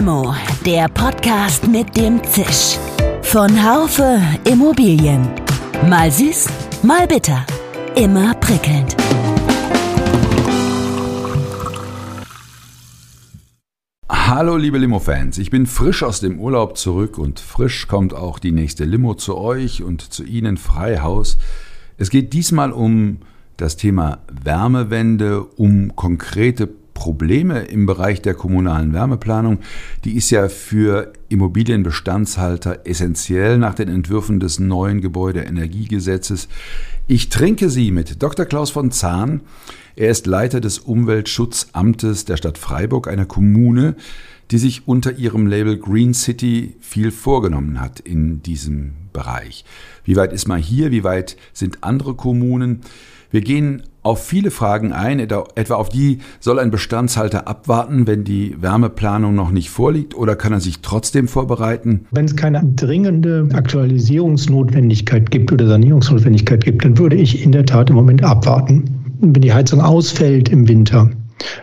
Limo, der Podcast mit dem Zisch. Von Haufe Immobilien. Mal süß, mal bitter. Immer prickelnd. Hallo liebe Limo-Fans, ich bin frisch aus dem Urlaub zurück und frisch kommt auch die nächste Limo zu euch und zu Ihnen Freihaus. Es geht diesmal um das Thema Wärmewende, um konkrete Probleme im Bereich der kommunalen Wärmeplanung. Die ist ja für Immobilienbestandshalter essentiell nach den Entwürfen des neuen Gebäudeenergiegesetzes. Ich trinke sie mit Dr. Klaus von Zahn. Er ist Leiter des Umweltschutzamtes der Stadt Freiburg, einer Kommune, die sich unter ihrem Label Green City viel vorgenommen hat in diesem Bereich. Wie weit ist man hier? Wie weit sind andere Kommunen? Wir gehen auf viele Fragen ein, etwa auf die, soll ein Bestandshalter abwarten, wenn die Wärmeplanung noch nicht vorliegt oder kann er sich trotzdem vorbereiten? Wenn es keine dringende Aktualisierungsnotwendigkeit gibt oder Sanierungsnotwendigkeit gibt, dann würde ich in der Tat im Moment abwarten. Wenn die Heizung ausfällt im Winter,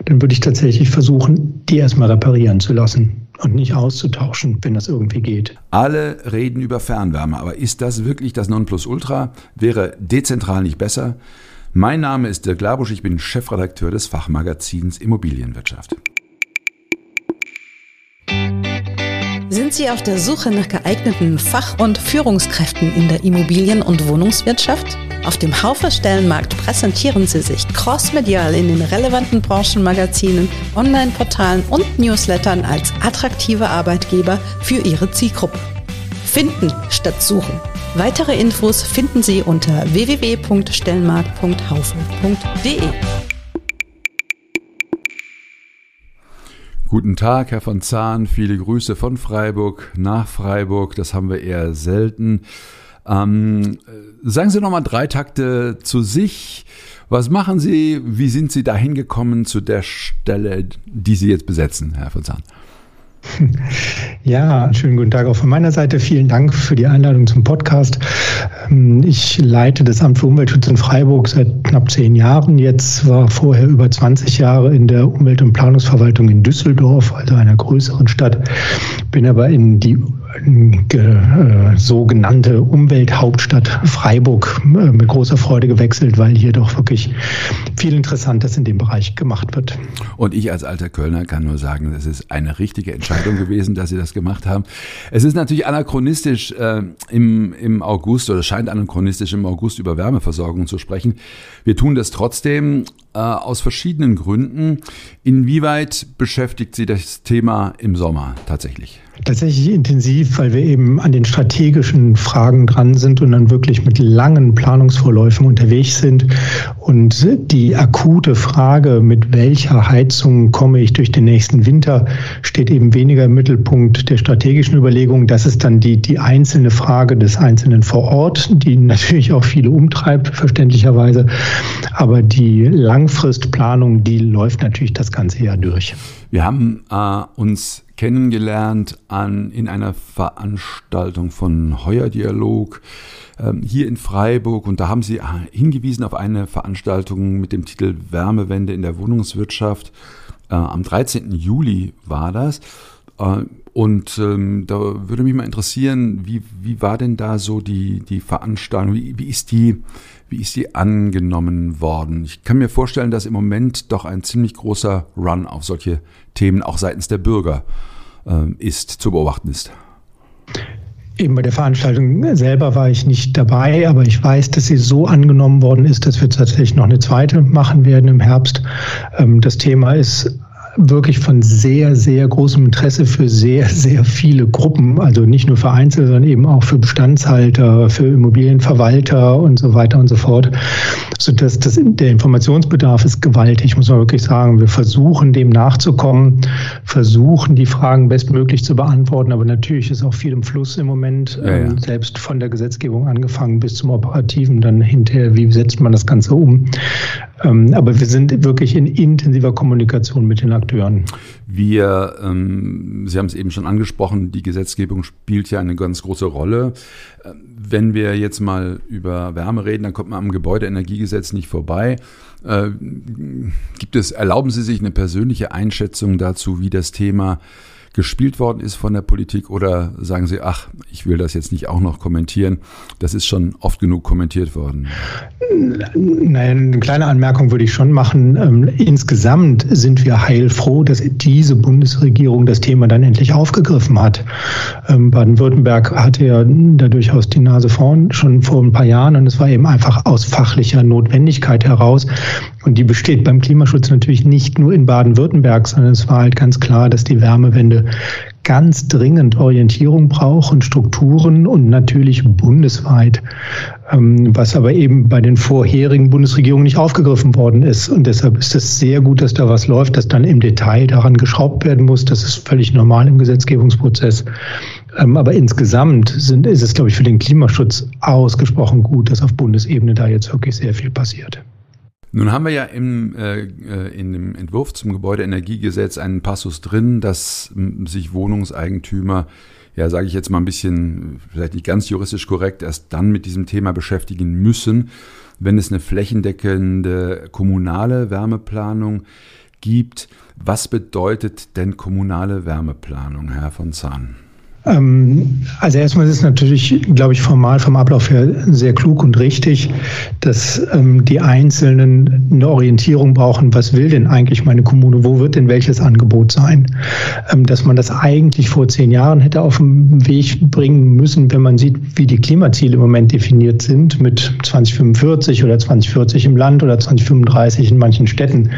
dann würde ich tatsächlich versuchen, die erstmal reparieren zu lassen und nicht auszutauschen, wenn das irgendwie geht. Alle reden über Fernwärme, aber ist das wirklich das Nonplusultra? Wäre dezentral nicht besser? Mein Name ist Dirk Labusch, ich bin Chefredakteur des Fachmagazins Immobilienwirtschaft. Sind Sie auf der Suche nach geeigneten Fach- und Führungskräften in der Immobilien- und Wohnungswirtschaft? Auf dem Haufer Stellenmarkt präsentieren Sie sich crossmedial in den relevanten Branchenmagazinen, Online-Portalen und Newslettern als attraktive Arbeitgeber für Ihre Zielgruppe. Finden statt suchen. Weitere Infos finden Sie unter www.stellmarkt.haufe.de. Guten Tag, Herr von Zahn. Viele Grüße von Freiburg nach Freiburg. Das haben wir eher selten. Ähm, sagen Sie noch mal drei Takte zu sich. Was machen Sie? Wie sind Sie dahin gekommen zu der Stelle, die Sie jetzt besetzen, Herr von Zahn? Ja, schönen guten Tag auch von meiner Seite. Vielen Dank für die Einladung zum Podcast. Ähm, ich leite das Amt für Umweltschutz in Freiburg seit knapp zehn Jahren. Jetzt war vorher über 20 Jahre in der Umwelt- und Planungsverwaltung in Düsseldorf, also einer größeren Stadt. Bin aber in die äh, sogenannte Umwelthauptstadt Freiburg äh, mit großer Freude gewechselt, weil hier doch wirklich viel Interessantes in dem Bereich gemacht wird. Und ich als alter Kölner kann nur sagen, es ist eine richtige Entscheidung gewesen, dass Sie das gemacht haben. Es ist natürlich anachronistisch äh, im, im August oder scheint anachronistisch im August über Wärmeversorgung zu sprechen. Wir tun das trotzdem äh, aus verschiedenen Gründen. Inwieweit beschäftigt Sie das Thema im Sommer tatsächlich? Tatsächlich intensiv, weil wir eben an den strategischen Fragen dran sind und dann wirklich mit langen Planungsvorläufen unterwegs sind. Und die akute Frage, mit welcher Heizung komme ich durch den nächsten Winter, steht eben weniger im Mittelpunkt der strategischen Überlegung. Das ist dann die, die einzelne Frage des Einzelnen vor Ort, die natürlich auch viele umtreibt, verständlicherweise. Aber die Langfristplanung, die läuft natürlich das ganze Jahr durch. Wir haben äh, uns kennengelernt an, in einer Veranstaltung von Heuer Dialog ähm, hier in Freiburg und da haben Sie äh, hingewiesen auf eine Veranstaltung mit dem Titel Wärmewende in der Wohnungswirtschaft. Äh, am 13. Juli war das. Äh, und ähm, da würde mich mal interessieren, wie, wie war denn da so die, die Veranstaltung? Wie, wie, ist die, wie ist die angenommen worden? Ich kann mir vorstellen, dass im Moment doch ein ziemlich großer Run auf solche Themen auch seitens der Bürger äh, ist, zu beobachten ist. Eben bei der Veranstaltung selber war ich nicht dabei, aber ich weiß, dass sie so angenommen worden ist, dass wir tatsächlich noch eine zweite machen werden im Herbst. Ähm, das Thema ist wirklich von sehr, sehr großem Interesse für sehr, sehr viele Gruppen, also nicht nur für Einzel, sondern eben auch für Bestandshalter, für Immobilienverwalter und so weiter und so fort. Sodass das, der Informationsbedarf ist gewaltig, muss man wirklich sagen. Wir versuchen dem nachzukommen, versuchen die Fragen bestmöglich zu beantworten, aber natürlich ist auch viel im Fluss im Moment, ja, ja. Ähm, selbst von der Gesetzgebung angefangen bis zum Operativen, dann hinterher, wie setzt man das Ganze um. Ähm, aber wir sind wirklich in intensiver Kommunikation mit den Akteuren. Wir, ähm, Sie haben es eben schon angesprochen, die Gesetzgebung spielt ja eine ganz große Rolle. Ähm, wenn wir jetzt mal über Wärme reden, dann kommt man am Gebäudeenergiegesetz nicht vorbei. Äh, gibt es, erlauben Sie sich eine persönliche Einschätzung dazu, wie das Thema gespielt worden ist von der Politik oder sagen Sie, ach, ich will das jetzt nicht auch noch kommentieren, das ist schon oft genug kommentiert worden? Nein, eine kleine Anmerkung würde ich schon machen. Ähm, insgesamt sind wir heilfroh, dass diese Bundesregierung das Thema dann endlich aufgegriffen hat. Ähm, Baden-Württemberg hatte ja da durchaus die Nase vorn schon vor ein paar Jahren und es war eben einfach aus fachlicher Notwendigkeit heraus. Und die besteht beim Klimaschutz natürlich nicht nur in Baden-Württemberg, sondern es war halt ganz klar, dass die Wärmewende ganz dringend Orientierung braucht und Strukturen und natürlich bundesweit, ähm, was aber eben bei den vorherigen Bundesregierungen nicht aufgegriffen worden ist. Und deshalb ist es sehr gut, dass da was läuft, dass dann im Detail daran geschraubt werden muss. Das ist völlig normal im Gesetzgebungsprozess. Ähm, aber insgesamt sind, ist es, glaube ich, für den Klimaschutz ausgesprochen gut, dass auf Bundesebene da jetzt wirklich sehr viel passiert. Nun haben wir ja im, äh, äh in dem Entwurf zum Gebäudeenergiegesetz einen Passus drin, dass sich Wohnungseigentümer, ja, sage ich jetzt mal ein bisschen, vielleicht nicht ganz juristisch korrekt, erst dann mit diesem Thema beschäftigen müssen, wenn es eine flächendeckende kommunale Wärmeplanung gibt. Was bedeutet denn kommunale Wärmeplanung, Herr von Zahn? Ähm, also erstmal ist es natürlich, glaube ich, formal vom Ablauf her sehr klug und richtig, dass ähm, die Einzelnen eine Orientierung brauchen, was will denn eigentlich meine Kommune, wo wird denn welches Angebot sein. Ähm, dass man das eigentlich vor zehn Jahren hätte auf den Weg bringen müssen, wenn man sieht, wie die Klimaziele im Moment definiert sind, mit 2045 oder 2040 im Land oder 2035 in manchen Städten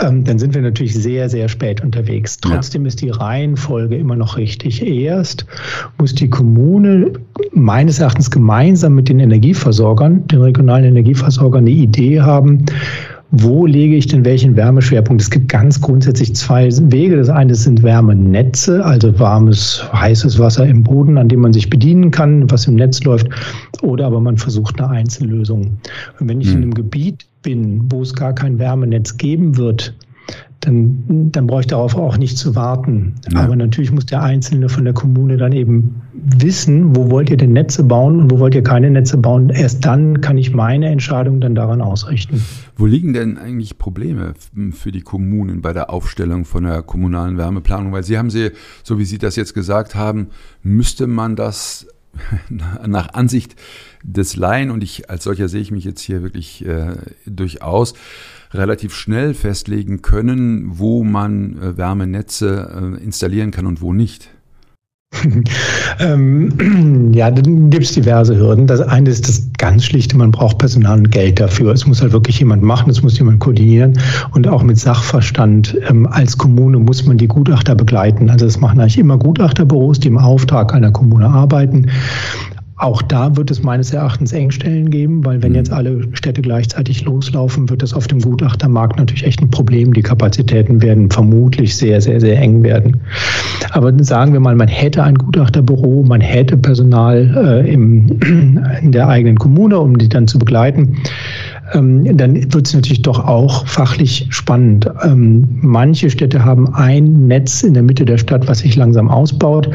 ähm, dann sind wir natürlich sehr, sehr spät unterwegs. Trotzdem ja. ist die Reihenfolge immer noch richtig. Erst muss die Kommune meines Erachtens gemeinsam mit den Energieversorgern, den regionalen Energieversorgern, eine Idee haben, wo lege ich denn welchen Wärmeschwerpunkt? Es gibt ganz grundsätzlich zwei Wege. Das eine sind Wärmenetze, also warmes, heißes Wasser im Boden, an dem man sich bedienen kann, was im Netz läuft. Oder aber man versucht eine Einzellösung. Und wenn ich hm. in einem Gebiet bin, wo es gar kein Wärmenetz geben wird, dann, dann brauche ich darauf auch nicht zu warten. Ja. Aber natürlich muss der Einzelne von der Kommune dann eben wissen, wo wollt ihr denn Netze bauen und wo wollt ihr keine Netze bauen. Erst dann kann ich meine Entscheidung dann daran ausrichten. Wo liegen denn eigentlich Probleme für die Kommunen bei der Aufstellung von der kommunalen Wärmeplanung? Weil Sie haben sie, so wie Sie das jetzt gesagt haben, müsste man das nach Ansicht des Laien, und ich als solcher sehe ich mich jetzt hier wirklich äh, durchaus, relativ schnell festlegen können, wo man äh, Wärmenetze äh, installieren kann und wo nicht. ähm, ja, dann gibt es diverse Hürden. Das eine ist das ganz schlichte, man braucht Personal und Geld dafür. Es muss halt wirklich jemand machen, es muss jemand koordinieren und auch mit Sachverstand. Ähm, als Kommune muss man die Gutachter begleiten. Also das machen eigentlich immer Gutachterbüros, die im Auftrag einer Kommune arbeiten. Auch da wird es meines Erachtens Engstellen geben, weil wenn mhm. jetzt alle Städte gleichzeitig loslaufen, wird das auf dem Gutachtermarkt natürlich echt ein Problem. Die Kapazitäten werden vermutlich sehr, sehr, sehr eng werden. Aber sagen wir mal, man hätte ein Gutachterbüro, man hätte Personal äh, im, in der eigenen Kommune, um die dann zu begleiten ähm, dann wird es natürlich doch auch fachlich spannend. Ähm, manche Städte haben ein Netz in der Mitte der Stadt, was sich langsam ausbaut.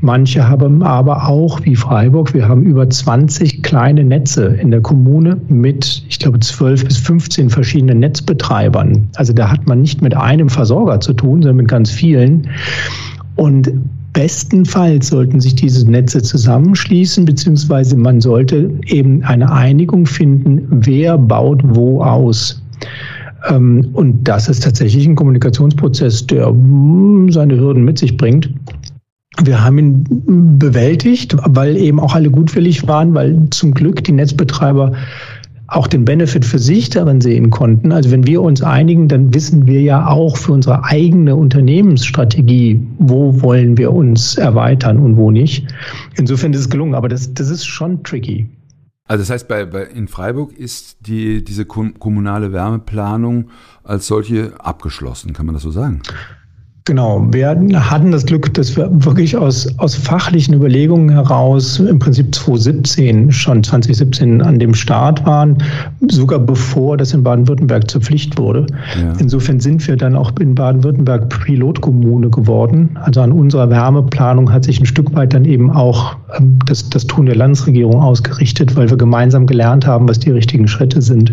Manche haben aber auch, wie Freiburg, wir haben über 20 kleine Netze in der Kommune mit, ich glaube, 12 bis 15 verschiedenen Netzbetreibern. Also da hat man nicht mit einem Versorger zu tun, sondern mit ganz vielen. Und Bestenfalls sollten sich diese Netze zusammenschließen, beziehungsweise man sollte eben eine Einigung finden, wer baut wo aus. Ähm, und das ist tatsächlich ein Kommunikationsprozess, der hm, seine Hürden mit sich bringt. Wir haben ihn bewältigt, weil eben auch alle gutwillig waren, weil zum Glück die Netzbetreiber auch den Benefit für sich darin sehen konnten. Also wenn wir uns einigen, dann wissen wir ja auch für unsere eigene Unternehmensstrategie, wo wollen wir uns erweitern und wo nicht. Insofern ist es gelungen, aber das, das ist schon tricky. Also das heißt, bei, bei, in Freiburg ist die, diese kommunale Wärmeplanung als solche abgeschlossen, kann man das so sagen? Genau, wir hatten das Glück, dass wir wirklich aus, aus fachlichen Überlegungen heraus im Prinzip 2017, schon 2017 an dem Start waren, sogar bevor das in Baden-Württemberg zur Pflicht wurde. Ja. Insofern sind wir dann auch in Baden-Württemberg Pilotkommune geworden. Also an unserer Wärmeplanung hat sich ein Stück weit dann eben auch ähm, das, das Tun der Landesregierung ausgerichtet, weil wir gemeinsam gelernt haben, was die richtigen Schritte sind.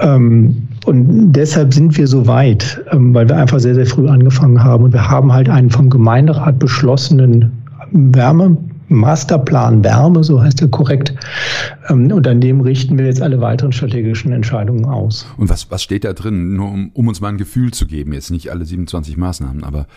Ähm, Und deshalb sind wir so weit, ähm, weil wir einfach sehr, sehr früh angefangen haben. Und wir haben halt einen vom Gemeinderat beschlossenen Wärme, Masterplan Wärme, so heißt er korrekt. Ähm, und an dem richten wir jetzt alle weiteren strategischen Entscheidungen aus. Und was, was steht da drin? Nur um, um uns mal ein Gefühl zu geben, jetzt nicht alle 27 Maßnahmen, aber.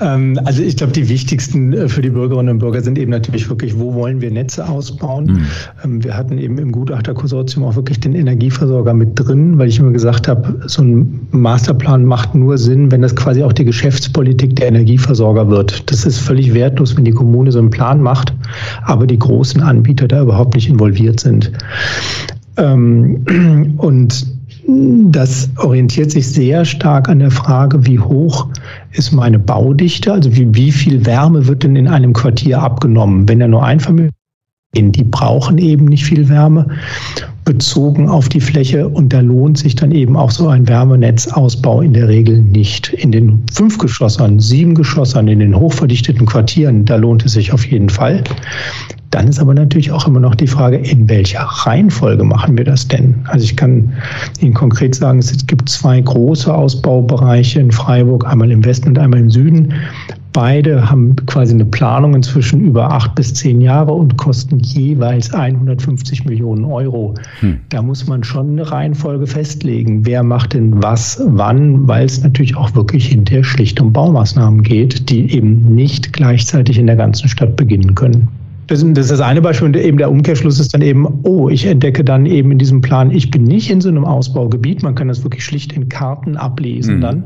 Ähm, also ich glaube, die wichtigsten äh, für die Bürgerinnen und Bürger sind eben natürlich wirklich, wo wollen wir Netze ausbauen? Mhm. Wir hatten eben im Gutachterkonsortium auch wirklich den Energieversorger mit drin, weil ich immer gesagt habe, so ein Masterplan macht nur Sinn, wenn das quasi auch die Geschäftspolitik der Energieversorger wird. Das ist völlig wertlos, wenn die Kommune so einen Plan macht, aber die großen Anbieter da überhaupt nicht involviert sind. Ähm, und das orientiert sich sehr stark an der Frage, wie hoch ist meine Baudichte, also wie, wie viel Wärme wird denn in einem Quartier abgenommen. Wenn er nur Einfamilien, die brauchen eben nicht viel Wärme bezogen auf die Fläche und da lohnt sich dann eben auch so ein Wärmenetzausbau in der Regel nicht. In den fünf Geschossern, sieben Geschossern, in den hochverdichteten Quartieren, da lohnt es sich auf jeden Fall. Dann ist aber natürlich auch immer noch die Frage, in welcher Reihenfolge machen wir das denn? Also ich kann Ihnen konkret sagen, es gibt zwei große Ausbaubereiche in Freiburg, einmal im Westen und einmal im Süden. Beide haben quasi eine Planung inzwischen über acht bis zehn Jahre und kosten jeweils 150 Millionen Euro. Hm. Da muss man schon eine Reihenfolge festlegen. Wer macht denn was, wann, weil es natürlich auch wirklich hinterher schlicht um Baumaßnahmen geht, die eben nicht gleichzeitig in der ganzen Stadt beginnen können. Das, ist das eine Beispiel und eben der Umkehrschluss ist dann eben, oh, ich entdecke dann eben in diesem Plan, ich bin nicht in so einem Ausbaugebiet, man kann das wirklich schlicht in Karten ablesen mhm. dann.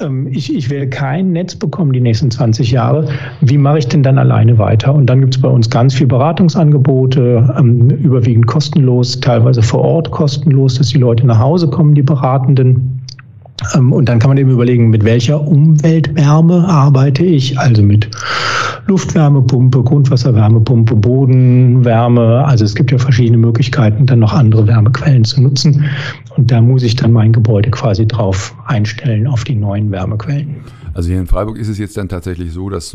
Ähm, ich, ich werde kein Netz bekommen die nächsten 20 Jahre. Wie mache ich denn dann alleine weiter? Und dann gibt es bei uns ganz viel Beratungsangebote, ähm, überwiegend kostenlos, teilweise vor Ort kostenlos, dass die Leute nach Hause kommen, die Beratenden. Ähm, und dann kann man eben überlegen, mit welcher Umweltwärme arbeite ich, also mit Luftwärmepumpe, Grundwasserwärmepumpe, Bodenwärme. Also es gibt ja verschiedene Möglichkeiten, dann noch andere Wärmequellen zu nutzen. Und da muss ich dann mein Gebäude quasi drauf einstellen auf die neuen Wärmequellen. Also hier in Freiburg ist es jetzt dann tatsächlich so, dass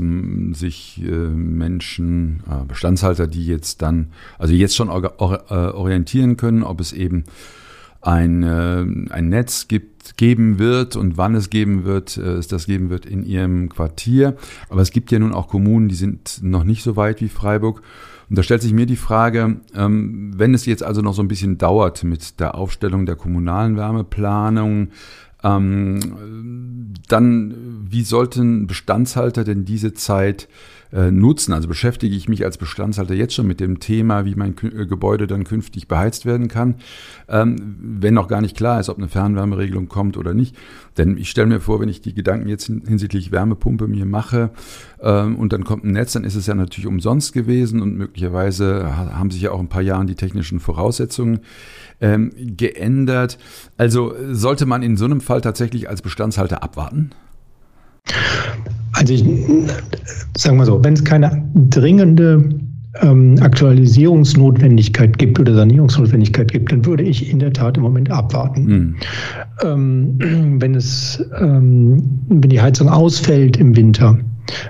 sich äh, Menschen, äh, Bestandshalter, die jetzt dann, also jetzt schon äh, orientieren können, ob es eben ein, ein Netz gibt, geben wird und wann es geben wird, äh, es das geben wird in ihrem Quartier. Aber es gibt ja nun auch Kommunen, die sind noch nicht so weit wie Freiburg. Und da stellt sich mir die Frage, ähm, wenn es jetzt also noch so ein bisschen dauert mit der Aufstellung der kommunalen Wärmeplanung, ähm, dann wie sollten Bestandshalter denn diese Zeit äh, nutzen? Also beschäftige ich mich als Bestandshalter jetzt schon mit dem Thema, wie mein äh, Gebäude dann künftig beheizt werden kann, ähm, wenn noch gar nicht klar ist, ob eine Fernwärmeregelung kommt oder nicht. Denn ich stelle mir vor, wenn ich die Gedanken jetzt hinsichtlich Wärmepumpe mir mache ähm, und dann kommt ein Netz, dann ist es ja natürlich umsonst gewesen und möglicherweise haben sich ja auch ein paar Jahren die technischen Voraussetzungen ähm, geändert. Also sollte man in so einem Fall tatsächlich als Bestandshalter abwarten? Also ich sagen wir so, wenn es keine dringende ähm, Aktualisierungsnotwendigkeit gibt oder Sanierungsnotwendigkeit gibt, dann würde ich in der Tat im Moment abwarten. Mhm. Ähm, wenn es, ähm, wenn die Heizung ausfällt im Winter,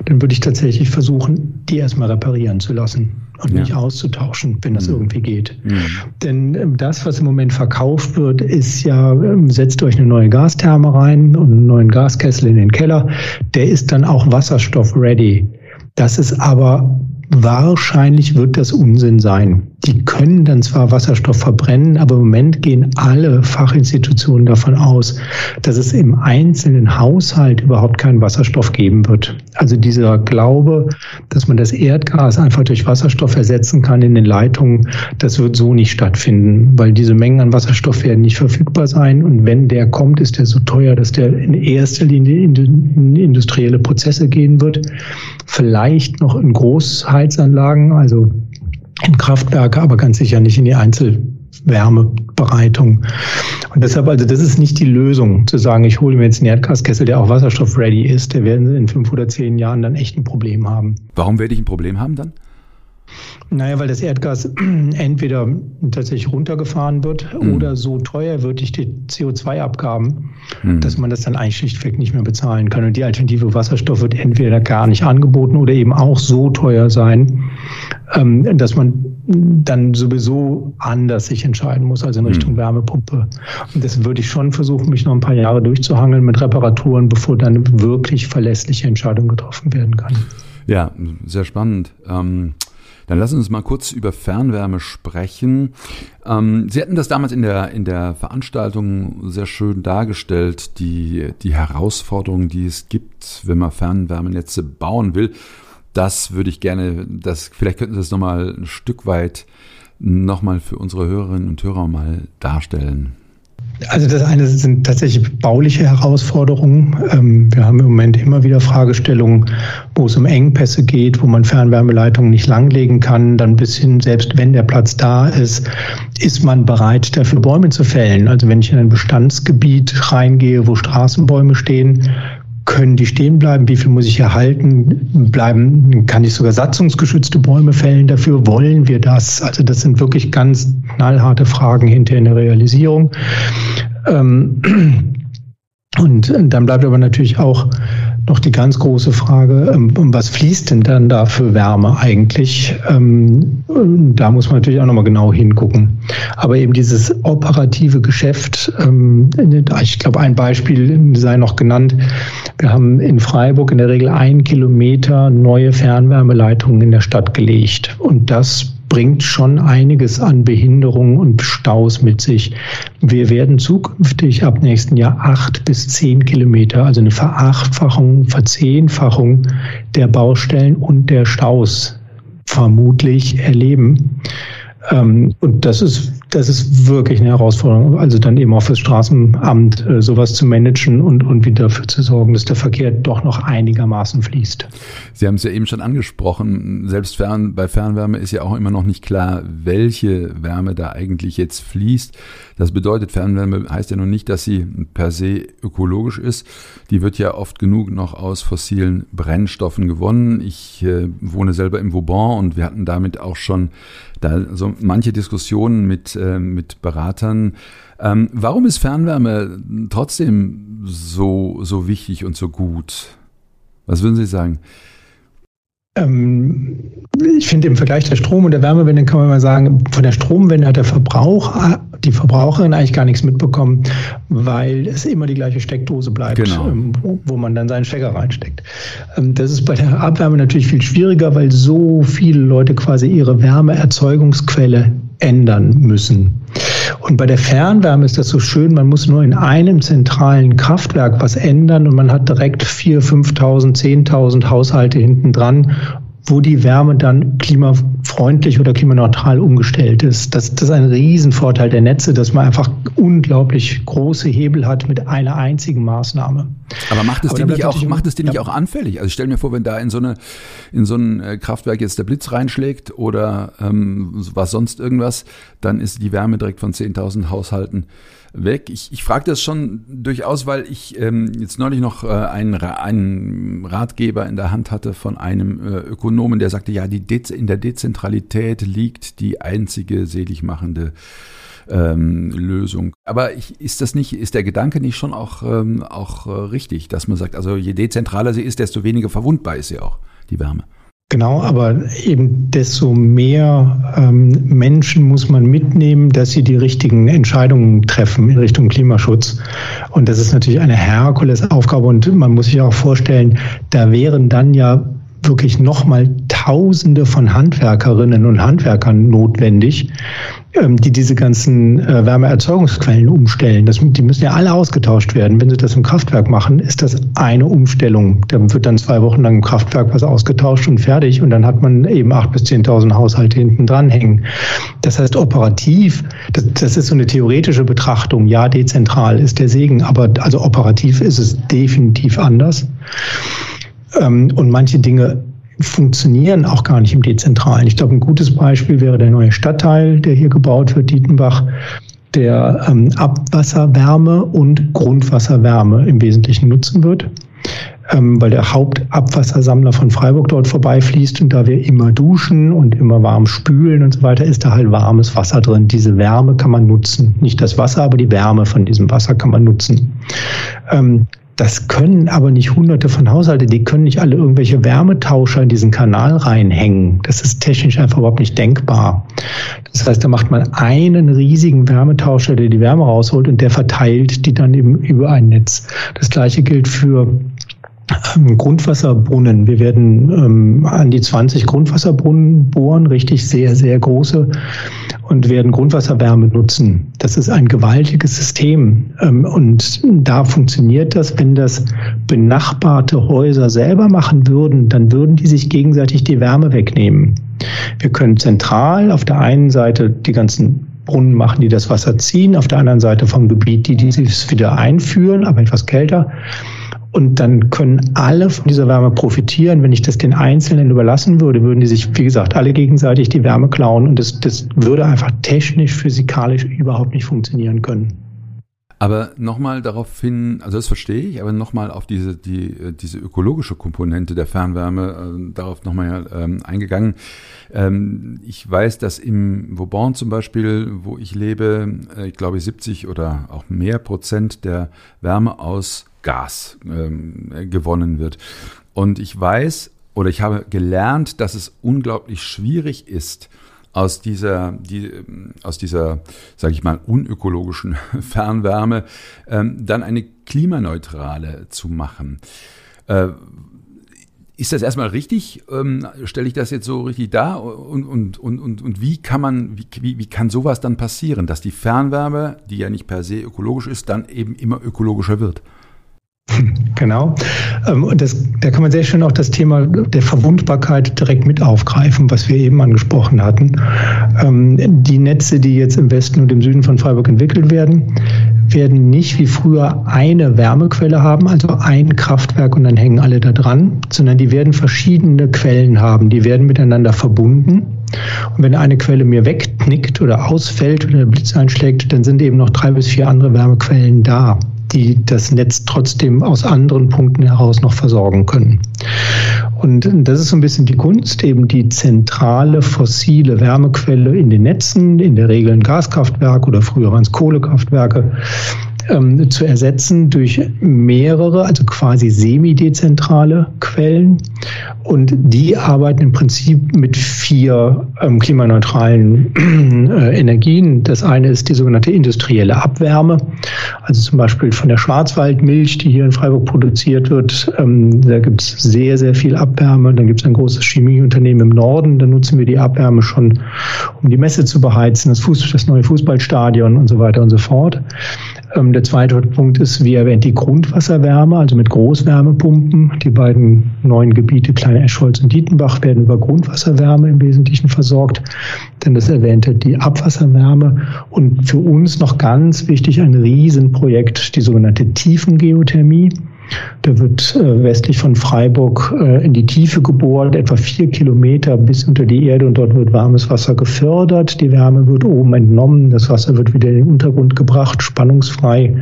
dann würde ich tatsächlich versuchen, die erstmal reparieren zu lassen und ja. nicht auszutauschen, wenn das mhm. irgendwie geht. Mhm. Denn ähm, das, was im Moment verkauft wird, ist ja, ähm, setzt euch eine neue Gastherme rein und einen neuen Gaskessel in den Keller. Der ist dann auch wasserstoff-ready. Das ist aber wahrscheinlich wird das Unsinn sein. Die können dann zwar Wasserstoff verbrennen, aber im Moment gehen alle Fachinstitutionen davon aus, dass es im einzelnen Haushalt überhaupt keinen Wasserstoff geben wird. Also dieser Glaube, dass man das Erdgas einfach durch Wasserstoff ersetzen kann in den Leitungen, das wird so nicht stattfinden, weil diese Mengen an Wasserstoff werden nicht verfügbar sein. Und wenn der kommt, ist der so teuer, dass der in erster Linie in industrielle Prozesse gehen wird. Vielleicht noch in Großheizanlagen, also in Kraftwerke, aber ganz sicher nicht in die Einzelwärmebereitung. Und deshalb, also das ist nicht die Lösung, zu sagen, ich hole mir jetzt einen Erdgaskessel, der auch wasserstoff-ready ist. Der werden in fünf oder zehn Jahren dann echt ein Problem haben. Warum werde ich ein Problem haben dann? Naja, weil das Erdgas entweder tatsächlich runtergefahren wird mhm. oder so teuer wird durch die CO2-Abgaben, mhm. dass man das dann eigentlich schlichtweg nicht mehr bezahlen kann. Und die Alternative Wasserstoff wird entweder gar nicht angeboten oder eben auch so teuer sein, ähm, dass man dann sowieso anders sich entscheiden muss, also in hm. Richtung mhm. Wärmepumpe. Und das würde ich schon versuchen, mich noch ein paar Jahre durchzuhangeln mit Reparaturen, bevor dann eine wirklich verlässliche Entscheidung getroffen werden kann. Ja, sehr spannend. Ähm dann lassen Sie uns mal kurz über Fernwärme sprechen. Ähm, Sie hatten das damals in der, in der Veranstaltung sehr schön dargestellt, die, die Herausforderungen, die es gibt, wenn man Fernwärmenetze bauen will. Das würde ich gerne, das, vielleicht könnten Sie das nochmal ein Stück weit nochmal für unsere Hörerinnen und Hörer mal darstellen. Also das eine sind tatsächlich bauliche Herausforderungen. Ähm, wir haben im Moment immer wieder Fragestellungen, wo es um Engpässe geht, wo man Fernwärmeleitungen nicht langlegen kann. Dann bis hin, selbst wenn der Platz da ist, ist man bereit, dafür Bäume zu fällen. Also wenn ich in ein Bestandsgebiet reingehe, wo Straßenbäume stehen, können die stehen bleiben? Wie viel muss ich erhalten bleiben? Kann ich sogar satzungsgeschützte Bäume fällen dafür? Wollen wir das? Also das sind wirklich ganz knallharte Fragen hinter in der Realisierung. Ähm, und dann bleibt aber natürlich auch noch die ganz große Frage, ähm, was fließt denn dann da für Wärme eigentlich? Ähm, da muss man natürlich auch nochmal genau hingucken. Aber eben dieses operative Geschäft, ähm, ich glaube, ein Beispiel sei noch genannt. Wir haben in Freiburg in der Regel ein Kilometer neue Fernwärmeleitungen in der Stadt gelegt. Und das bringt schon einiges an Behinderungen und Staus mit sich. Wir werden zukünftig ab nächsten Jahr acht bis zehn Kilometer, also eine Verachtfachung, Verzehnfachung der Baustellen und der Staus vermutlich erleben. Ähm, und das ist, das ist wirklich eine Herausforderung. Also dann eben auch fürs Straßenamt äh, sowas zu managen und, und wieder dafür zu sorgen, dass der Verkehr doch noch einigermaßen fließt. Sie haben es ja eben schon angesprochen. Selbst fern, bei Fernwärme ist ja auch immer noch nicht klar, welche Wärme da eigentlich jetzt fließt. Das bedeutet, Fernwärme heißt ja noch nicht, dass sie per se ökologisch ist. Die wird ja oft genug noch aus fossilen Brennstoffen gewonnen. Ich äh, wohne selber im Vauban und wir hatten damit auch schon da so manche Diskussionen mit, äh, mit Beratern. Ähm, warum ist Fernwärme trotzdem so, so wichtig und so gut? Was würden Sie sagen? Ähm, ich finde im Vergleich der Strom- und der Wärmewende kann man mal sagen, von der Stromwende hat der Verbraucher, die Verbraucherin eigentlich gar nichts mitbekommen, weil es immer die gleiche Steckdose bleibt, genau. Ähm, wo man dann seinen Stecker reinsteckt. Ähm, das ist bei der Abwärme natürlich viel schwieriger, weil so viele Leute quasi ihre Wärmeerzeugungsquelle ändern müssen. Und bei der Fernwärme ist das so schön, man muss nur in einem zentralen Kraftwerk was ändern und man hat direkt 4.000, 5.000, 10.000 Haushalte hinten dran wo die Wärme dann klimafreundlich oder klimaneutral umgestellt ist. Das, das ist ein Riesenvorteil der Netze, dass man einfach unglaublich große Hebel hat mit einer einzigen Maßnahme. Aber macht es die nicht auch, macht es die nicht ja. auch anfällig? Also ich stelle mir vor, wenn da in so eine, in so ein äh, Kraftwerk jetzt der Blitz reinschlägt oder ähm, was sonst irgendwas, dann ist die Wärme direkt von 10.000 Haushalten weg. Ich, ich frage das schon durchaus, weil ich ähm, jetzt neulich noch äh, einen, einen Ratgeber in der Hand hatte von einem äh, Ökonomen, der sagte, ja, die De in der Dezentralität liegt die einzige seligmachende ähm, Lösung. Aber ich, ist das nicht, ist der Gedanke nicht schon auch, ähm, auch äh, richtig, dass man sagt, also je dezentraler sie ist, desto weniger verwundbar ist sie auch, die Wärme? Genau, aber eben desto mehr ähm, Menschen muss man mitnehmen, dass sie die richtigen Entscheidungen treffen in Richtung Klimaschutz. Und das ist natürlich eine Herkulesaufgabe und man muss sich auch vorstellen, da wären dann ja wirklich nochmal Tausende von Handwerkerinnen und Handwerkern notwendig, ähm, die diese ganzen äh, Wärmeerzeugungsquellen umstellen. Das, die müssen ja alle ausgetauscht werden. Wenn sie das im Kraftwerk machen, ist das eine Umstellung. Da wird dann zwei Wochen lang im Kraftwerk was ausgetauscht und fertig und dann hat man eben acht bis zehntausend Haushalte hinten dran hängen. Das heißt, operativ, das, das ist so eine theoretische Betrachtung. Ja, dezentral ist der Segen, aber also operativ ist es definitiv anders. Ähm, und manche Dinge funktionieren auch gar nicht im Dezentralen. Ich glaube, ein gutes Beispiel wäre der neue Stadtteil, der hier gebaut wird, Dietenbach, der ähm, Abwasserwärme und Grundwasserwärme im Wesentlichen nutzen wird, ähm, weil der Hauptabwassersammler von Freiburg dort vorbeifließt und da wir immer duschen und immer warm spülen und so weiter, ist da halt warmes Wasser drin. Diese Wärme kann man nutzen. Nicht das Wasser, aber die Wärme von diesem Wasser kann man nutzen. Ähm, Das können aber nicht hunderte von Haushalten, die können nicht alle irgendwelche Wärmetauscher in diesen Kanal reinhängen. Das ist technisch einfach überhaupt nicht denkbar. Das heißt, da macht man einen riesigen Wärmetauscher, der die Wärme rausholt und der verteilt die dann eben über ein Netz. Das gleiche gilt für Grundwasserbrunnen. Wir werden ähm, an die 20 Grundwasserbrunnen bohren, richtig sehr, sehr große, und werden Grundwasserwärme nutzen. Das ist ein gewaltiges System. Ähm, und da funktioniert das, wenn das benachbarte Häuser selber machen würden, dann würden die sich gegenseitig die Wärme wegnehmen. Wir können zentral auf der einen Seite die ganzen Brunnen machen, die das Wasser ziehen, auf der anderen Seite vom Gebiet, die dieses wieder einführen, aber etwas kälter. Und dann können alle von dieser Wärme profitieren. Wenn ich das den Einzelnen überlassen würde, würden die sich, wie gesagt, alle gegenseitig die Wärme klauen. Und das, das würde einfach technisch, physikalisch überhaupt nicht funktionieren können. Aber nochmal darauf hin, also das verstehe ich, aber nochmal auf diese, die, diese ökologische Komponente der Fernwärme, äh, darauf nochmal ähm, eingegangen. Ähm, ich weiß, dass im Vauban zum Beispiel, wo ich lebe, äh, ich glaube 70 oder auch mehr Prozent der Wärme aus Gas ähm, gewonnen wird. Und ich weiß oder ich habe gelernt, dass es unglaublich schwierig ist, aus dieser, die, aus dieser, sage ich mal, unökologischen Fernwärme ähm, dann eine klimaneutrale zu machen. Äh, ist das erstmal richtig? Ähm, Stelle ich das jetzt so richtig dar? Und, und, und, und, und wie kann man, wie, wie kann sowas dann passieren, dass die Fernwärme, die ja nicht per se ökologisch ist, dann eben immer ökologischer wird? Genau. Ähm, und das, da kann man sehr schön auch das Thema der Verwundbarkeit direkt mit aufgreifen, was wir eben angesprochen hatten. Ähm, die Netze, die jetzt im Westen und im Süden von Freiburg entwickelt werden, werden nicht wie früher eine Wärmequelle haben, also ein Kraftwerk und dann hängen alle da dran, sondern die werden verschiedene Quellen haben. Die werden miteinander verbunden. Und wenn eine Quelle mir wegknickt oder ausfällt oder der Blitz einschlägt, dann sind eben noch drei bis vier andere Wärmequellen da die das Netz trotzdem aus anderen Punkten heraus noch versorgen können. Und das ist so ein bisschen die Kunst, eben die zentrale fossile Wärmequelle in den Netzen, in der Regel ein Gaskraftwerk oder früher waren es Kohlekraftwerke, ähm, zu ersetzen durch mehrere, also quasi semi-dezentrale Quellen. Und die arbeiten im Prinzip mit vier ähm, klimaneutralen äh, Energien. Das eine ist die sogenannte industrielle Abwärme, also zum Beispiel von der Schwarzwaldmilch, die hier in Freiburg produziert wird. Ähm, da gibt es sehr, sehr viel Abwärme. Dann gibt es ein großes Chemieunternehmen im Norden. Da nutzen wir die Abwärme schon, um die Messe zu beheizen, das, Fuß, das neue Fußballstadion und so weiter und so fort. Ähm, der zweite Punkt ist, wie erwähnt, die Grundwasserwärme, also mit Großwärmepumpen. Die beiden neuen Gebiete, Kleine Eschholz und Dietenbach, werden über Grundwasserwärme im Wesentlichen versorgt. Dann das erwähnte, die Abwasserwärme. Und für uns noch ganz wichtig ein Riesenprojekt, die sogenannte Tiefengeothermie. Da wird äh, westlich von Freiburg äh, in die Tiefe gebohrt, etwa vier Kilometer bis unter die Erde und dort wird warmes Wasser gefördert. Die Wärme wird oben entnommen, das Wasser wird wieder in den Untergrund gebracht, spannungsfrei.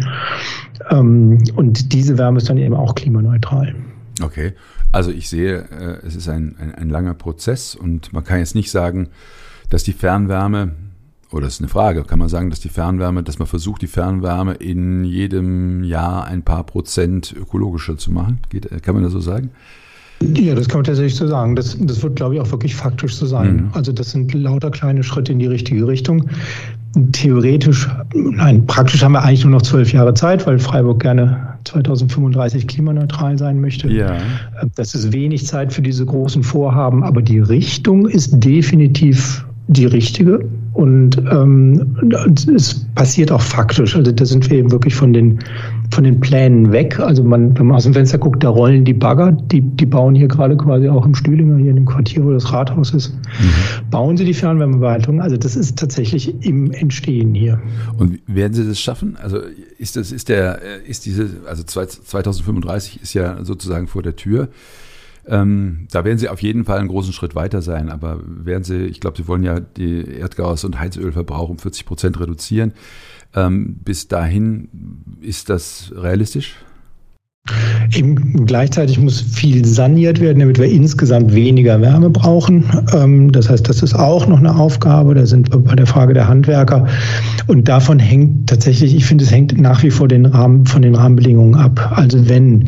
Ähm, und diese Wärme ist dann eben auch klimaneutral. Okay, also ich sehe, äh, es ist ein, ein, ein langer Prozess und man kann jetzt nicht sagen, dass die Fernwärme oder das ist eine Frage, kann man sagen, dass die Fernwärme, dass man versucht, die Fernwärme in jedem Jahr ein paar Prozent ökologischer zu machen? Geht, kann man das so sagen? Ja, das kann man tatsächlich so sagen. Das, das wird, glaube ich, auch wirklich faktisch so sein. Mhm. Also das sind lauter kleine Schritte in die richtige Richtung. Theoretisch, nein, praktisch haben wir eigentlich nur noch zwölf Jahre Zeit, weil Freiburg gerne 2035 klimaneutral sein möchte. Ja. Das ist wenig Zeit für diese großen Vorhaben, aber die Richtung ist definitiv die richtige. Und ähm, es passiert auch faktisch. Also da sind wir eben wirklich von den, von den Plänen weg. Also man, wenn man aus dem Fenster guckt, da rollen die Bagger, die, die bauen hier gerade quasi auch im Stühlinger, hier in dem Quartier, wo das Rathaus ist, mhm. bauen sie die Fernwärmebehaltung. Also das ist tatsächlich im Entstehen hier. Und werden Sie das schaffen? Also ist das, ist der, ist diese, also 2035 ist ja sozusagen vor der Tür. Ähm, da werden sie auf jeden Fall einen großen Schritt weiter sein, aber werden sie, ich glaube, sie wollen ja die Erdgas- und Heizölverbrauch um 40 Prozent reduzieren. Ähm, bis dahin ist das realistisch? Eben gleichzeitig muss viel saniert werden, damit wir insgesamt weniger Wärme brauchen. Ähm, das heißt, das ist auch noch eine Aufgabe. Da sind wir bei der Frage der Handwerker. Und davon hängt tatsächlich, ich finde, es hängt nach wie vor den Rahmen, von den Rahmenbedingungen ab. Also wenn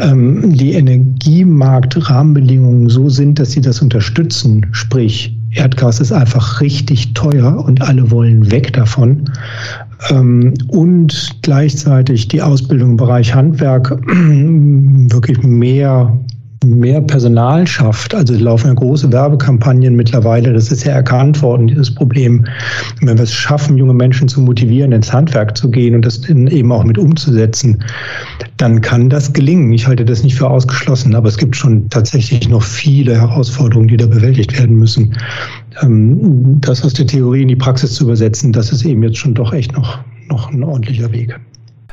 ähm, die Energiemarktrahmenbedingungen so sind, dass sie das unterstützen, sprich Erdgas ist einfach richtig teuer und alle wollen weg davon. Ähm, und gleichzeitig die Ausbildung im Bereich Handwerk wirklich mehr mehr Personal schafft. Also laufen ja große Werbekampagnen mittlerweile. Das ist ja erkannt worden, dieses Problem. Wenn wir es schaffen, junge Menschen zu motivieren, ins Handwerk zu gehen und das eben auch mit umzusetzen, dann kann das gelingen. Ich halte das nicht für ausgeschlossen, aber es gibt schon tatsächlich noch viele Herausforderungen, die da bewältigt werden müssen. Ähm, das aus der Theorie in die Praxis zu übersetzen, das ist eben jetzt schon doch echt noch, noch ein ordentlicher Weg.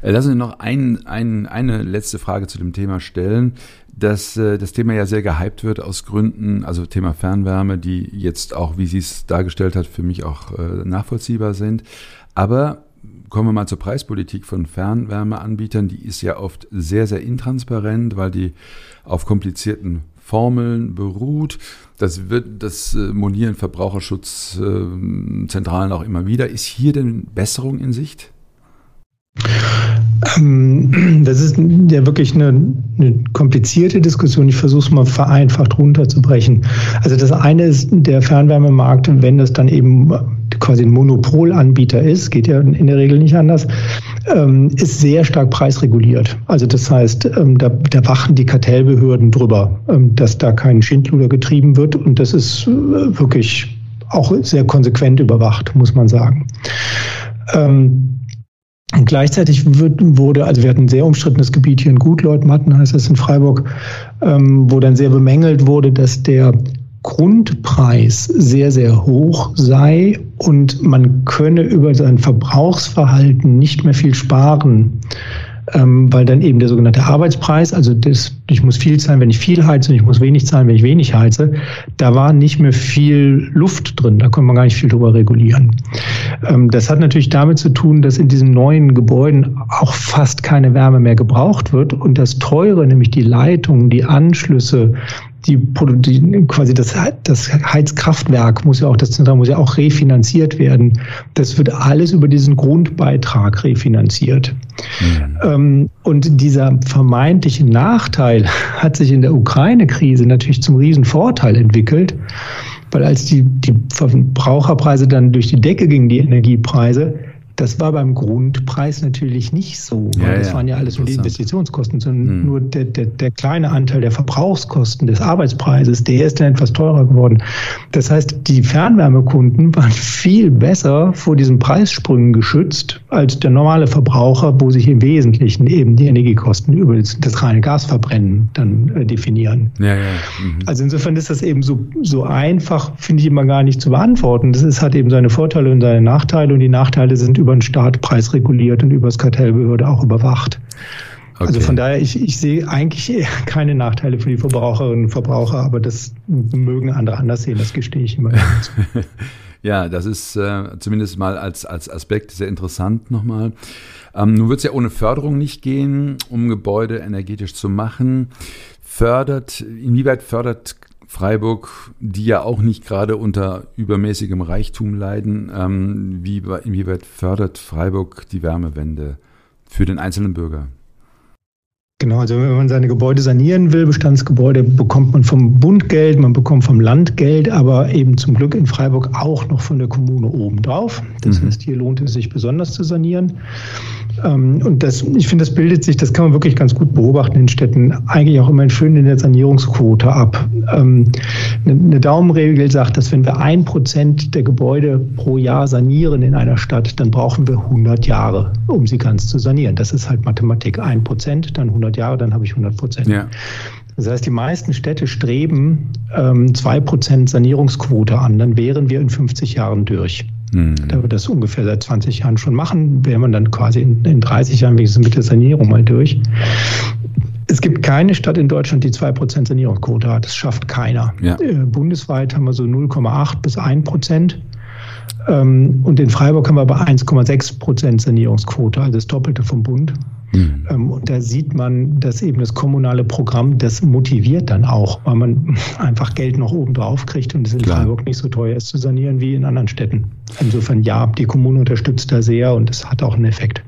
Äh, lassen Sie noch ein, ein, eine letzte Frage zu dem Thema stellen dass äh, das Thema ja sehr gehypt wird aus Gründen, also Thema Fernwärme, die jetzt auch, wie sie es dargestellt hat, für mich auch äh, nachvollziehbar sind. Aber kommen wir mal zur Preispolitik von Fernwärmeanbietern. Die ist ja oft sehr, sehr intransparent, weil die auf komplizierten Formeln beruht. Das wird das monieren Verbraucherschutzzentralen auch immer wieder. Ist hier denn Besserung in Sicht? Ähm, das ist ja wirklich eine, eine komplizierte Diskussion. Ich versuche es mal vereinfacht runterzubrechen. Also das eine ist der Fernwärmemarkt, wenn das dann eben quasi ein Monopolanbieter ist, geht ja in der Regel nicht anders, ähm, ist sehr stark preisreguliert. Also das heißt, ähm, da, da wachen die Kartellbehörden drüber, dass da kein Schindluder getrieben wird. Und das ist äh, wirklich auch sehr konsequent überwacht, muss man sagen. Und gleichzeitig wird, wurde, also wir hatten ein sehr umstrittenes Gebiet hier in Gutleutmatten, heißt es in Freiburg, ähm, wo dann sehr bemängelt wurde, dass der Grundpreis sehr, sehr hoch sei und man könne über sein Verbrauchsverhalten nicht mehr viel sparen ähm, weil dann eben der sogenannte Arbeitspreis, also das, ich muss viel zahlen, wenn ich viel heize und ich muss wenig zahlen, wenn ich wenig heize, da war nicht mehr viel Luft drin, da konnte man gar nicht viel drüber regulieren. Ähm, das hat natürlich damit zu tun, dass in diesen neuen Gebäuden auch fast keine Wärme mehr gebraucht wird und das Teure, nämlich die Leitungen, die Anschlüsse, die, die quasi das, das Heizkraftwerk muss ja auch, das Zentrum muss ja auch refinanziert werden. Das wird alles über diesen Grundbeitrag refinanziert. Mhm. Ähm, und dieser vermeintliche Nachteil hat sich in der Ukraine-Krise natürlich zum Riesenvorteil entwickelt. Weil als die, die Verbraucherpreise dann durch die Decke gingen, die Energiepreise, das war beim Grundpreis natürlich nicht so. Ja, das ja, waren ja alles nur die Investitionskosten, sondern hm. nur der, der, der kleine Anteil der Verbrauchskosten des Arbeitspreises, der ist dann etwas teurer geworden. Das heißt, die Fernwärmekunden waren viel besser vor diesen Preissprüngen geschützt als der normale Verbraucher, wo sich im Wesentlichen eben die Energiekosten über das, reine Gasverbrennen dann äh, definieren. Ja, ja. Mhm. Also insofern ist das eben so, so einfach, finde ich immer gar nicht zu beantworten. Das ist, hat eben seine Vorteile und seine Nachteile und die Nachteile sind über über den Staat preisreguliert und über das Kartellbehörde auch überwacht. Also okay. Also von daher, ich, ich sehe eigentlich keine Nachteile für die Verbraucherinnen und Verbraucher, aber das mögen andere anders sehen, das gestehe ich immer. ja, das ist äh, zumindest mal als, als Aspekt sehr interessant nochmal. Ähm, nun wird es ja ohne Förderung nicht gehen, um Gebäude energetisch zu machen. Fördert, inwieweit fördert Freiburg, die ja auch nicht gerade unter übermäßigem Reichtum leiden. Ähm, wie, inwieweit fördert Freiburg die Wärmewende für den einzelnen Bürger? Genau, also wenn man seine Gebäude sanieren will, Bestandsgebäude, bekommt man vom Bund Geld, man bekommt vom Land Geld, aber eben zum Glück in Freiburg auch noch von der Kommune obendrauf. Das mhm. heißt, hier lohnt es sich besonders zu sanieren. Ähm, und das, ich finde, das bildet sich, das kann man wirklich ganz gut beobachten in Städten, eigentlich auch immer schön in der Sanierungsquote ab. Ähm, eine Daumenregel sagt, dass wenn wir ein Prozent der Gebäude pro Jahr sanieren in einer Stadt, dann brauchen wir 100 Jahre, um sie ganz zu sanieren. Das ist halt Mathematik. Ein Prozent, dann 100 Jahre, dann habe ich 100 Prozent. Ja. Das heißt, die meisten Städte streben ähm, zwei Prozent Sanierungsquote an, dann wären wir in 50 Jahren durch. Mhm. Da wir das ungefähr seit 20 Jahren schon machen, wäre man dann quasi in, in 30 Jahren wenigstens mit der Sanierung mal durch. Es gibt keine Stadt in Deutschland, die 2% Sanierungsquote hat. Das schafft keiner. Ja. Äh, bundesweit haben wir so 0,8 bis 1 Prozent. Ähm, und in Freiburg haben wir aber 1,6 Prozent Sanierungsquote, also das Doppelte vom Bund. Mhm. Ähm, und da sieht man, dass eben das kommunale Programm, das motiviert dann auch, weil man einfach Geld noch oben drauf kriegt und es in. Freiburg nicht so teuer ist zu sanieren wie in anderen Städten. Insofern ja, die Kommune unterstützt da sehr und es hat auch einen Effekt.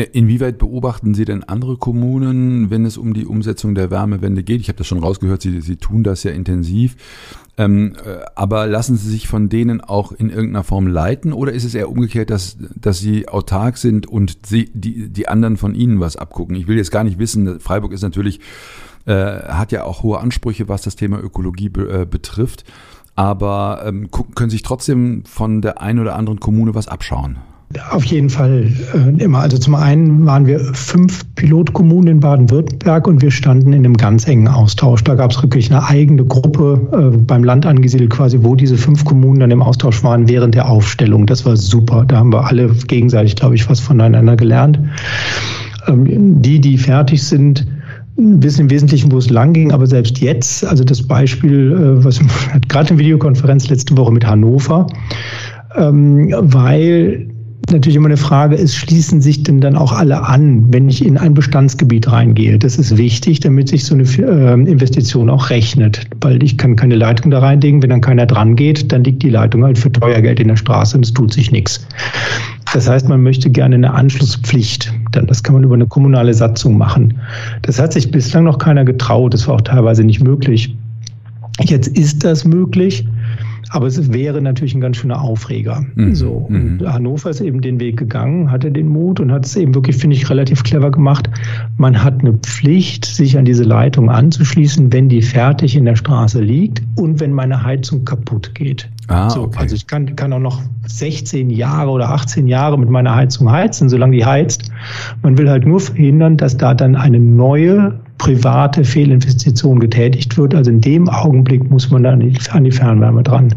Äh, inwieweit beobachten Sie denn andere Kommunen, wenn es um die Umsetzung der Wärmewende geht? Ich habe das schon rausgehört, Sie, Sie tun das ja intensiv. Ähm, äh, aber lassen Sie sich von denen auch in irgendeiner Form leiten oder ist es eher umgekehrt, dass, dass Sie autark sind und Sie, die, die anderen von Ihnen was abgucken? Ich will jetzt gar nicht wissen, Freiburg ist natürlich, äh, hat ja auch hohe Ansprüche, was das Thema Ökologie be, äh, betrifft. Aber ähm, können sich trotzdem von der einen oder anderen Kommune was abschauen? Auf jeden Fall äh, immer. Also zum einen waren wir fünf Pilotkommunen in Baden-Württemberg und wir standen in einem ganz engen Austausch. Da gab es wirklich eine eigene Gruppe äh, beim Land angesiedelt, quasi, wo diese fünf Kommunen dann im Austausch waren während der Aufstellung. Das war super. Da haben wir alle gegenseitig, glaube ich, was voneinander gelernt. Ähm, die, die fertig sind, wissen im Wesentlichen, wo es lang ging, aber selbst jetzt, also das Beispiel, äh, was gerade eine Videokonferenz letzte Woche mit Hannover, ähm, weil natürlich immer eine Frage ist, schließen sich denn dann auch alle an, wenn ich in ein Bestandsgebiet reingehe? Das ist wichtig, damit sich so eine äh, Investition auch rechnet, weil ich kann keine Leitung da reinlegen. Wenn dann keiner dran geht, dann liegt die Leitung halt für teuer Geld in der Straße und es tut sich nichts. Das heißt, man möchte gerne eine Anschlusspflicht. Das kann man über eine kommunale Satzung machen. Das hat sich bislang noch keiner getraut. Das war auch teilweise nicht möglich. Jetzt ist das möglich. Aber es wäre natürlich ein ganz schöner Aufreger. Mhm. So. Und mhm. Hannover ist eben den Weg gegangen, hatte den Mut und hat es eben wirklich, finde ich, relativ clever gemacht. Man hat eine Pflicht, sich an diese Leitung anzuschließen, wenn die fertig in der Straße liegt und wenn meine Heizung kaputt geht. Ah, so, okay. Also ich kann, kann auch noch 16 Jahre oder 18 Jahre mit meiner Heizung heizen, solange die heizt. Man will halt nur verhindern, dass da dann eine neue private Fehlinvestition getätigt wird. Also in dem Augenblick muss man dann an die Fernwärme dran.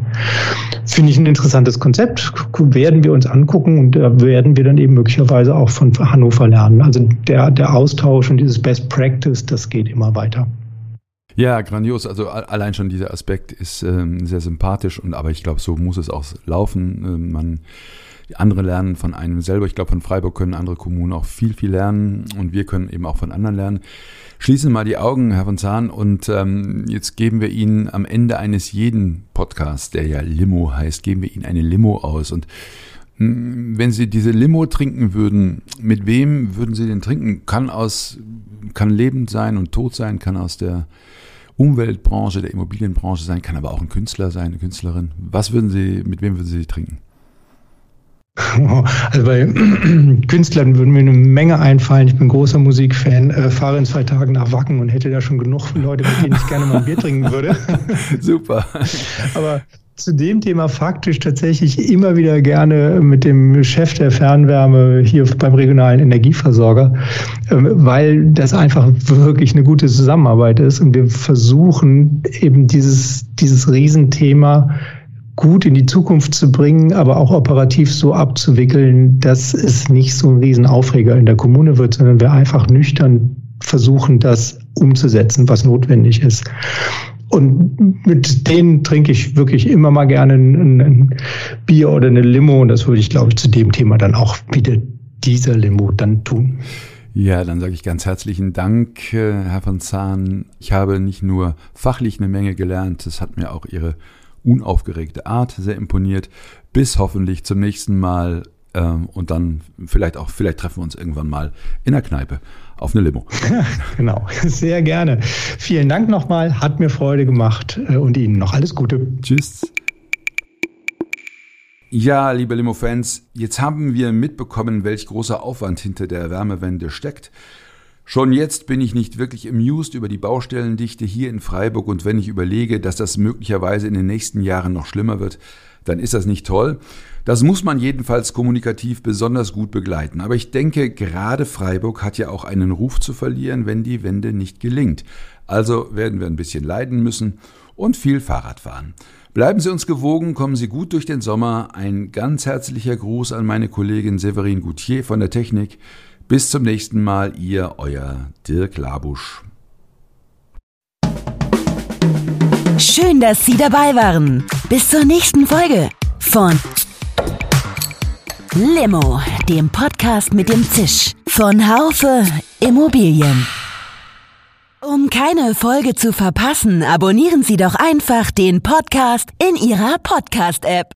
Finde ich ein interessantes Konzept. Werden wir uns angucken und da werden wir dann eben möglicherweise auch von Hannover lernen. Also der, der Austausch und dieses Best Practice, das geht immer weiter. Ja, grandios. Also allein schon dieser Aspekt ist ähm, sehr sympathisch und aber ich glaube, so muss es auch laufen. Ähm, man andere lernen von einem selber. Ich glaube, von Freiburg können andere Kommunen auch viel, viel lernen und wir können eben auch von anderen lernen. Schließen mal die Augen, Herr von Zahn, und ähm, jetzt geben wir Ihnen am Ende eines jeden Podcasts, der ja Limo heißt, geben wir Ihnen eine Limo aus. Und hm, wenn Sie diese Limo trinken würden, mit wem würden Sie den trinken? Kann aus, kann lebend sein und tot sein, kann aus der Umweltbranche, der Immobilienbranche sein, kann aber auch ein Künstler sein, eine Künstlerin. Was würden Sie, mit wem würden Sie trinken? Also bei Künstlern würden mir eine Menge einfallen. Ich bin großer Musikfan, äh, fahre in zwei Tagen nach Wacken und hätte da schon genug Leute, mit denen ich gerne mal ein Bier trinken würde. Super. Aber zu dem Thema faktisch tatsächlich immer wieder gerne mit dem Chef der Fernwärme hier beim regionalen Energieversorger, ähm, weil das einfach wirklich eine gute Zusammenarbeit ist und wir versuchen eben dieses, dieses Riesenthema gut in die Zukunft zu bringen, aber auch operativ so abzuwickeln, dass es nicht so ein Riesenaufreger in der Kommune wird, sondern wir einfach nüchtern versuchen, das umzusetzen, was notwendig ist. Und mit denen trinke ich wirklich immer mal gerne ein, ein Bier oder eine Limo. Und das würde ich, glaube ich, zu dem Thema dann auch wieder dieser Limo dann tun. Ja, dann sage ich ganz herzlichen Dank, äh, Herr von Zahn. Ich habe nicht nur fachlich eine Menge gelernt, es hat mir auch Ihre unaufgeregte Art sehr imponiert. Bis hoffentlich zum nächsten Mal ähm, und dann vielleicht auch, vielleicht treffen wir uns irgendwann mal in der Kneipe auf eine Limo. genau, sehr gerne. Vielen Dank nochmal, hat mir Freude gemacht äh, und Ihnen noch alles Gute. Tschüss. Ja, liebe Limo-Fans, jetzt haben wir mitbekommen, welch großer Aufwand hinter der Wärmewende steckt. Schon jetzt bin ich nicht wirklich amused über die Baustellendichte hier in Freiburg und wenn ich überlege, dass das möglicherweise in den nächsten Jahren noch schlimmer wird, dann ist das nicht toll. Das muss man jedenfalls kommunikativ besonders gut begleiten. Aber ich denke, gerade Freiburg hat ja auch einen Ruf zu verlieren, wenn die Wende nicht gelingt. Also werden wir ein bisschen leiden müssen und viel Fahrrad fahren. Bleiben Sie uns gewogen, kommen Sie gut durch den Sommer. Ein ganz herzlicher Gruß an meine Kollegin Severin Goutier von der Technik. Bis zum nächsten Mal, ihr, euer Dirk Labusch. Schön, dass Sie dabei waren. Bis zur nächsten Folge von Limo, dem Podcast mit dem Zisch von Haufe Immobilien. Um keine Folge zu verpassen, abonnieren Sie doch einfach den Podcast in Ihrer Podcast-App.